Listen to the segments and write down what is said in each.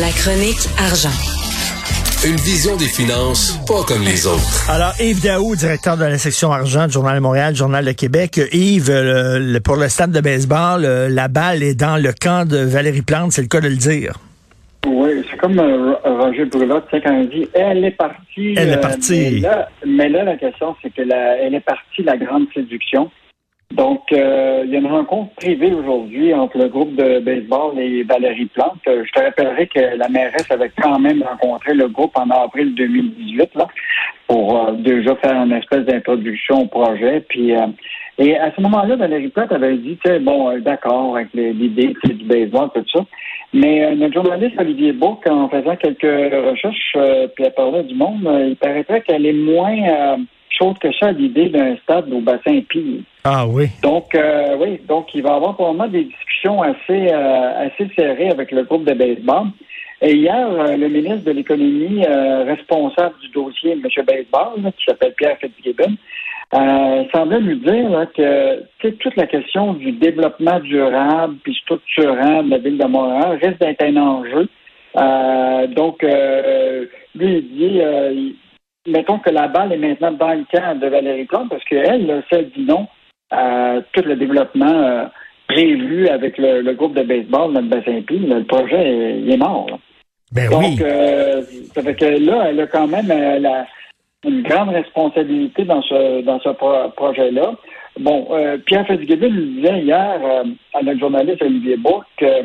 La chronique argent. Une vision des finances pas comme les autres. Alors, Yves Daou, directeur de la section argent du Journal de Montréal, Journal de Québec. Yves, le- le- pour le stade de baseball, euh, la balle est dans le camp de Valérie Plante, c'est le cas de le dire. Oui, c'est comme euh, Roger Brulotte, tu sais, quand il dit elle est partie. Elle est euh, partie. mais, là, mais là, la question, c'est que la, elle est partie la grande séduction. Donc, euh, il y a une rencontre privée aujourd'hui entre le groupe de baseball et Valérie Plante. Euh, Je te rappellerai que la mairesse avait quand même rencontré le groupe en avril 2018 là, pour euh, déjà faire une espèce d'introduction au projet. Puis, euh, et à ce moment-là, Valérie Plante avait dit, bon, euh, d'accord avec l'idée du baseball, tout ça. Mais notre journaliste Olivier Bourque, en faisant quelques recherches, puis elle parlait du monde, il paraîtrait qu'elle est moins chaude que ça l'idée d'un stade au bassin Pille. Ah oui. Donc, euh, oui, donc il va y avoir probablement des discussions assez, euh, assez serrées avec le groupe de baseball. Et hier, euh, le ministre de l'Économie euh, responsable du dossier, M. Baseball, là, qui s'appelle Pierre Fitzgibbon, euh, semblait nous dire là, que toute la question du développement durable puis structurant de la ville de Montréal risque d'être un enjeu. Euh, donc, euh, lui, il dit, euh, mettons que la balle est maintenant dans le camp de Valérie Plante parce qu'elle, là, si elle dit non à tout le développement euh, prévu avec le, le groupe de baseball le bassin Pille, le projet est, il est mort. là. Ben Donc, oui. euh, ça fait que là, elle a quand même euh, la- une grande responsabilité dans ce dans ce pro- projet-là. Bon, Pierre Fitzgibbon nous disait hier à notre journaliste Olivier Bourque que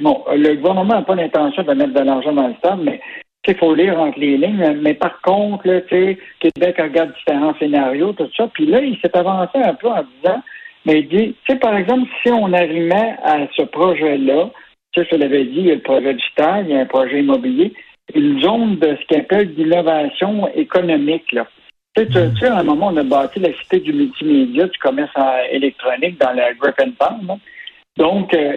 bon, le gouvernement n'a pas l'intention de mettre de l'argent dans le stade, mais il faut lire entre les lignes. Mais par contre, là, Québec regarde différents scénarios, tout ça. Puis là, il s'est avancé un peu en disant, mais il dit, tu sais, par exemple, si on arrivait à ce projet-là, tu sais, je l'avais dit, il y a le projet stade, il y a un projet immobilier, une zone de ce qu'on appelle d'innovation économique, là. Tu sais, tu- sais, à un moment, on a bâti la cité du multimédia, du commerce électronique dans la Griffintown, là. Donc, euh,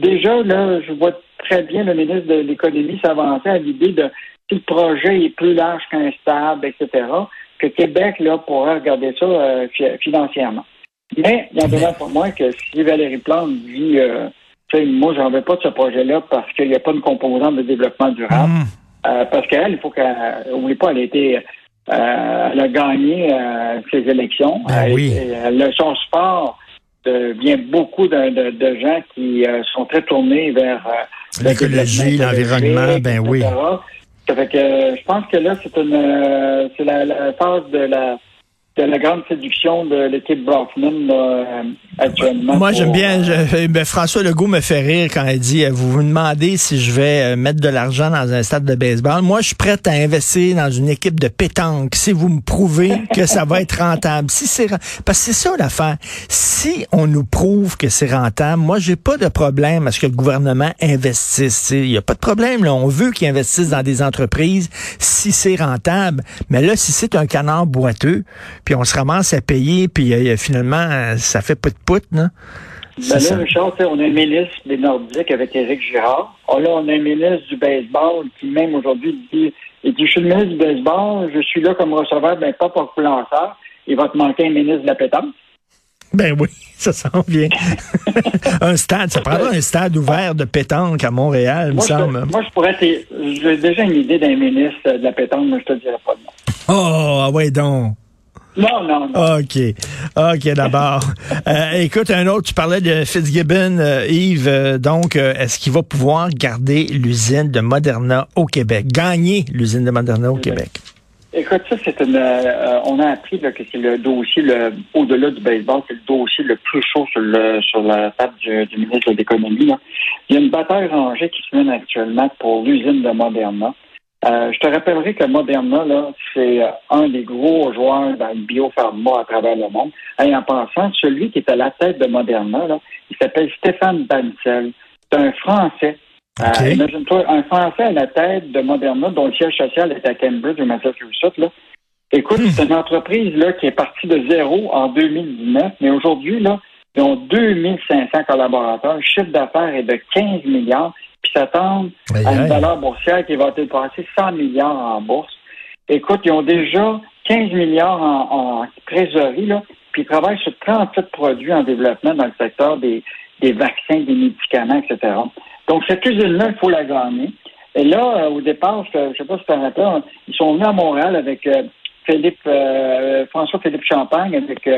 déjà, là, je vois très bien le ministre de l'Économie s'avancer à l'idée de si le projet est plus large qu'un stade, etc., que Québec, là, pourrait regarder ça euh, fi- financièrement. Mais il y en demeure pour moi que si Valérie Plante dit, euh, moi, j'en veux pas de ce projet-là parce qu'il n'y a pas de composante de développement durable, Hum. euh, parce qu'elle, il faut qu'elle, oublie pas, elle a été, euh, elle a gagné euh, ses élections. Ben Elle- oui. elle- elle- son sport vient beaucoup de, de- de gens qui sont très tournés vers L'écologie, l'environnement, ben oui. Ça fait que euh, je pense que là, c'est une euh, c'est la, la phase de la de la grande séduction de l'équipe Brockman là, euh, actuellement. Moi, pour, j'aime bien. euh, je- ben, François Legault me fait rire quand il dit euh, Vous vous demandez si je vais euh, mettre de l'argent dans un stade de baseball. Moi, je suis prête à investir dans une équipe de pétanque si vous me prouvez que ça va être rentable. Si c'est Parce que c'est ça l'affaire. Si on nous prouve que c'est rentable, moi, j'ai pas de problème à ce que le gouvernement investisse. Il n'y a pas de problème. Là. On veut qu'ils investissent dans des entreprises si c'est rentable. Mais là, si c'est un canard boiteux, puis on se ramasse à payer, puis euh, finalement, euh, ça fait put-put, là. C'est Ben ça. là, Richard, on a un ministre des Nordiques avec Éric Girard. Oh, là, on a un ministre du baseball qui, même aujourd'hui, dit, il dit, je suis le ministre du baseball, je suis là comme receveur, ben pas pour lanceur. Il va te manquer un ministre de la pétanque. Ben oui, ça s'en vient. un stade, ça prendra un stade ouvert de pétanque à Montréal, il me semble. moi, je pourrais, j'ai déjà une idée d'un ministre de la pétanque, mais je te dirai pas de nom. Oh, ah ouais donc. Non, non, non. OK. OK, d'abord. Euh, écoute, un autre, tu parlais de Fitzgibbon, euh, Yves. euh, donc, est-ce qu'il va pouvoir garder l'usine de Moderna au Québec? Gagner l'usine de Moderna au Québec? Écoute, ça, c'est une. on a appris là, que c'est le dossier, le, au-delà du baseball, c'est le dossier le plus chaud sur, le, sur la table du, du ministre de l'Économie. là. Il y a une bataille rangée qui se mène actuellement pour l'usine de Moderna. Euh, je te rappellerai que Moderna, là, c'est euh, un des gros joueurs dans le biopharma à travers le monde. Et en passant, celui qui est à la tête de Moderna, là, il s'appelle Stéphane Bancel. C'est un Français. Euh. Imagine-toi, un Français à la tête de Moderna, dont le siège social est à Cambridge, au Massachusetts. Là. Écoute, c'est une entreprise là, qui est partie de zéro en 2019, mais aujourd'hui, là, ils ont 2500 collaborateurs. Le chiffre d'affaires est de 15 milliards, puis s'attendent à une valeur boursière qui va dépasser 100 milliards en bourse. Écoute, ils ont déjà 15 milliards en, en trésorerie, là, puis ils travaillent sur 37 produits en développement dans le secteur des, des vaccins, des médicaments, etc. Donc, cette usine-là, il faut la gagner. Et là, au départ, je ne sais pas si tu rappelles, ils sont venus à Montréal avec Philippe, François-Philippe Champagne, avec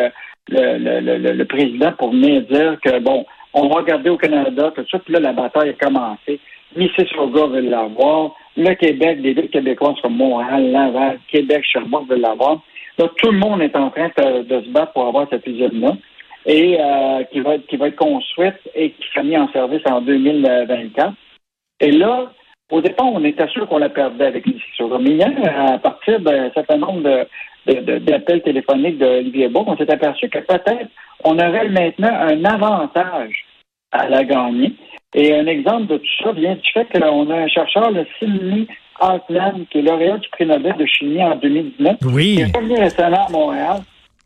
le, le, le, président pour venir dire que, bon, on va regarder au Canada, tout ça, puis là, la bataille a commencé. Mississauga veut l'avoir. Le Québec, des villes québécoises comme Montréal, Laval, Québec, Sherbrooke veulent l'avoir. Là, tout le monde est en train de, se battre pour avoir cette usine-là et euh, qui va être qui va être construite et qui sera mise en service en 2024. Et là, au départ, on était sûr qu'on la perdait avec Mississauga. Mais hier, à partir d'un certain nombre d'appels téléphoniques d'Olivier Bourg, on s'est aperçu que peut-être on aurait maintenant un avantage à la gagner. Et un exemple de tout ça vient du fait qu'on a un chercheur, le Sidney Altland, qui est lauréat du prix Nobel de chimie en 2019, oui. qui est revenu récemment à Montréal,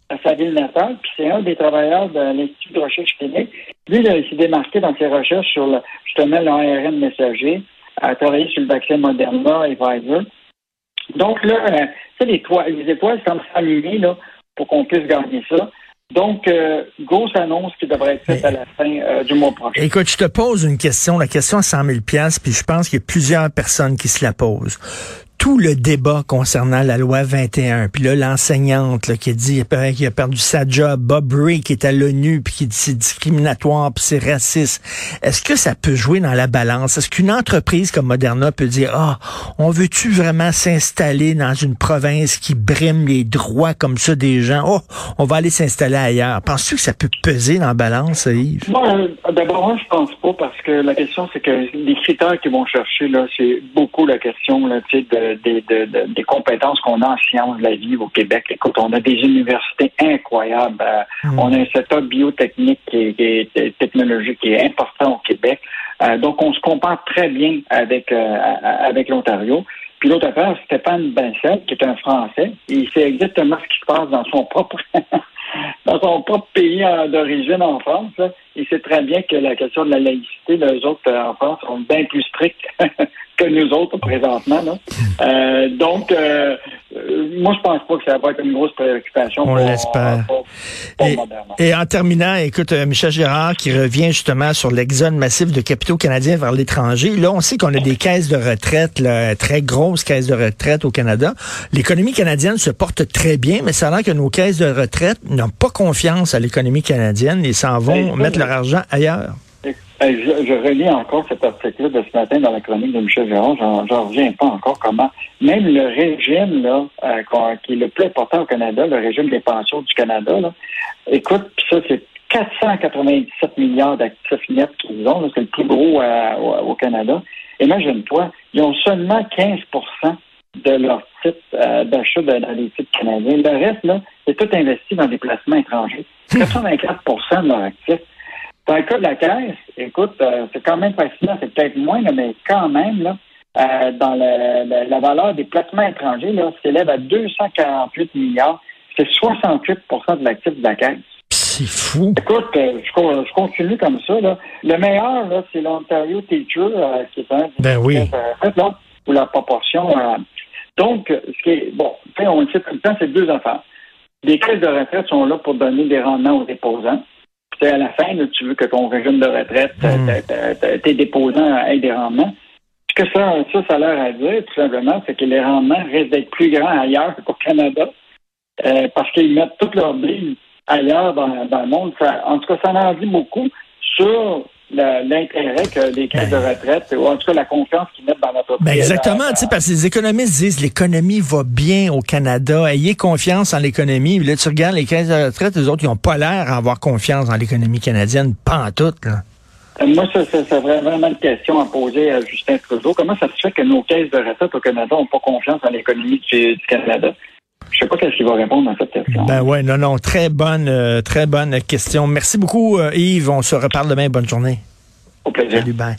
à sa ville natale, puis c'est un des travailleurs de l'Institut de recherche clinique. Lui, il s'est démarqué dans ses recherches sur le, justement l'ARN messager, a travaillé sur le vaccin Moderna et Pfizer. Donc là, euh, tu sais, les, les étoiles semblent s'aligner là, pour qu'on puisse gagner ça. Donc, euh, grosse annonce qui devrait être faite à la fin euh, du mois prochain. Écoute, je te pose une question, la question à 100 000 puis je pense qu'il y a plusieurs personnes qui se la posent tout le débat concernant la loi 21, puis là, l'enseignante qui dit qu'il a perdu sa job, Bob Ray qui est à l'ONU, puis qui dit c'est discriminatoire, puis c'est raciste, est-ce que ça peut jouer dans la balance? Est-ce qu'une entreprise comme Moderna peut dire, ah, on veut-tu vraiment s'installer dans une province qui brime les droits comme ça des gens? Oh, on va aller s'installer ailleurs. Penses-tu que ça peut peser dans la balance, Yves? Moi, d'abord, moi, je pense pas, parce que la question, c'est que les critères qu'ils vont chercher, là, c'est beaucoup la question, là, tu sais, de des, compétences qu'on a en sciences de la vie au Québec. Écoute, on a des universités incroyables. Euh, hmm. On a un setup biotechnique est, technologique qui est important au Québec. Euh, donc, on se compare très bien avec, euh, avec l'Ontario. Puis l'autre affaire, Stéphane Vincent, qui est un Français, il sait exactement ce qui se passe dans son propre dans son propre pays d'origine en France. Il sait très bien que la question de la laïcité, les autres en France sont bien plus strictes que nous autres présentement. Là. Euh, donc, euh, euh, moi, je pense pas que ça va être une grosse préoccupation. On l'espère. Et, en terminant, écoute, Michel Gérard qui revient justement sur l'exode massif de capitaux canadiens vers l'étranger. Là, on sait qu'on a des caisses de retraite, là, très grosses caisses de retraite au Canada. L'économie canadienne se porte très bien, mais ça a l'air que nos caisses de retraite n'ont pas confiance à l'économie canadienne et s'en vont ben, mettre leur argent ailleurs. Je, je, relis encore cet article de ce matin dans la chronique de Michel Géron. J'en reviens pas encore comment même le régime là, euh, qui est le plus important au Canada, le régime des pensions du Canada, là, écoute, puis ça, c'est 497 milliards d'actifs nets qu'ils ont. C'est le plus gros euh, au, Canada. Imagine-toi, ils ont seulement 15% de leur titres euh, d'achat dans les titres canadiens. Le reste, là, c'est tout investi dans des placements étrangers. 84% de leurs actifs. Dans le cas de la caisse, écoute, euh, c'est quand même fascinant, c'est peut-être moins, mais quand même, là, euh, dans la valeur des placements étrangers, là, s'élève à 248 milliards. C'est 68% de l'actif de la caisse. C'est fou. Écoute, euh, je, continue comme ça. Là. Le meilleur, là, c'est l'Ontario Teacher, qui est un ben oui. là, où la proportion. donc, ce qui est bon, on le sait tout le temps, c'est deux affaires. Les caisses de retraite sont là pour donner des rendements aux déposants à la fin, tu veux que ton régime de retraite, mm. tes déposants aient des rendements. Ce que ça, ça, ça a l'air à dire, tout simplement, c'est que les rendements risquent d'être plus grands ailleurs qu'au Canada, euh, parce qu'ils mettent toutes leurs billes ailleurs dans, le monde. en tout cas, ça en dit beaucoup sur l'intérêt que les caisses de ben. retraite, ou en tout cas la confiance qu'ils mettent dans notre ben Exactement, tu sais, parce que les économistes disent l'économie va bien au Canada, ayez confiance en l'économie. Là, tu regardes les caisses de retraite, les autres, ils n'ont pas l'air à avoir confiance dans l'économie canadienne, pas en tout. Là. Euh, moi, ça, ça, ça serait vraiment une question à poser à Justin Trudeau. Comment ça se fait que nos caisses de retraite au Canada n'ont pas confiance en l'économie du, du Canada? Je sais pas qu'est-ce qu'il va répondre à cette question. Ben ouais, non, non, très bonne, euh, très bonne question. Merci beaucoup, euh, Yves. On se reparle demain. Bonne journée. Au plaisir. Salut, bye.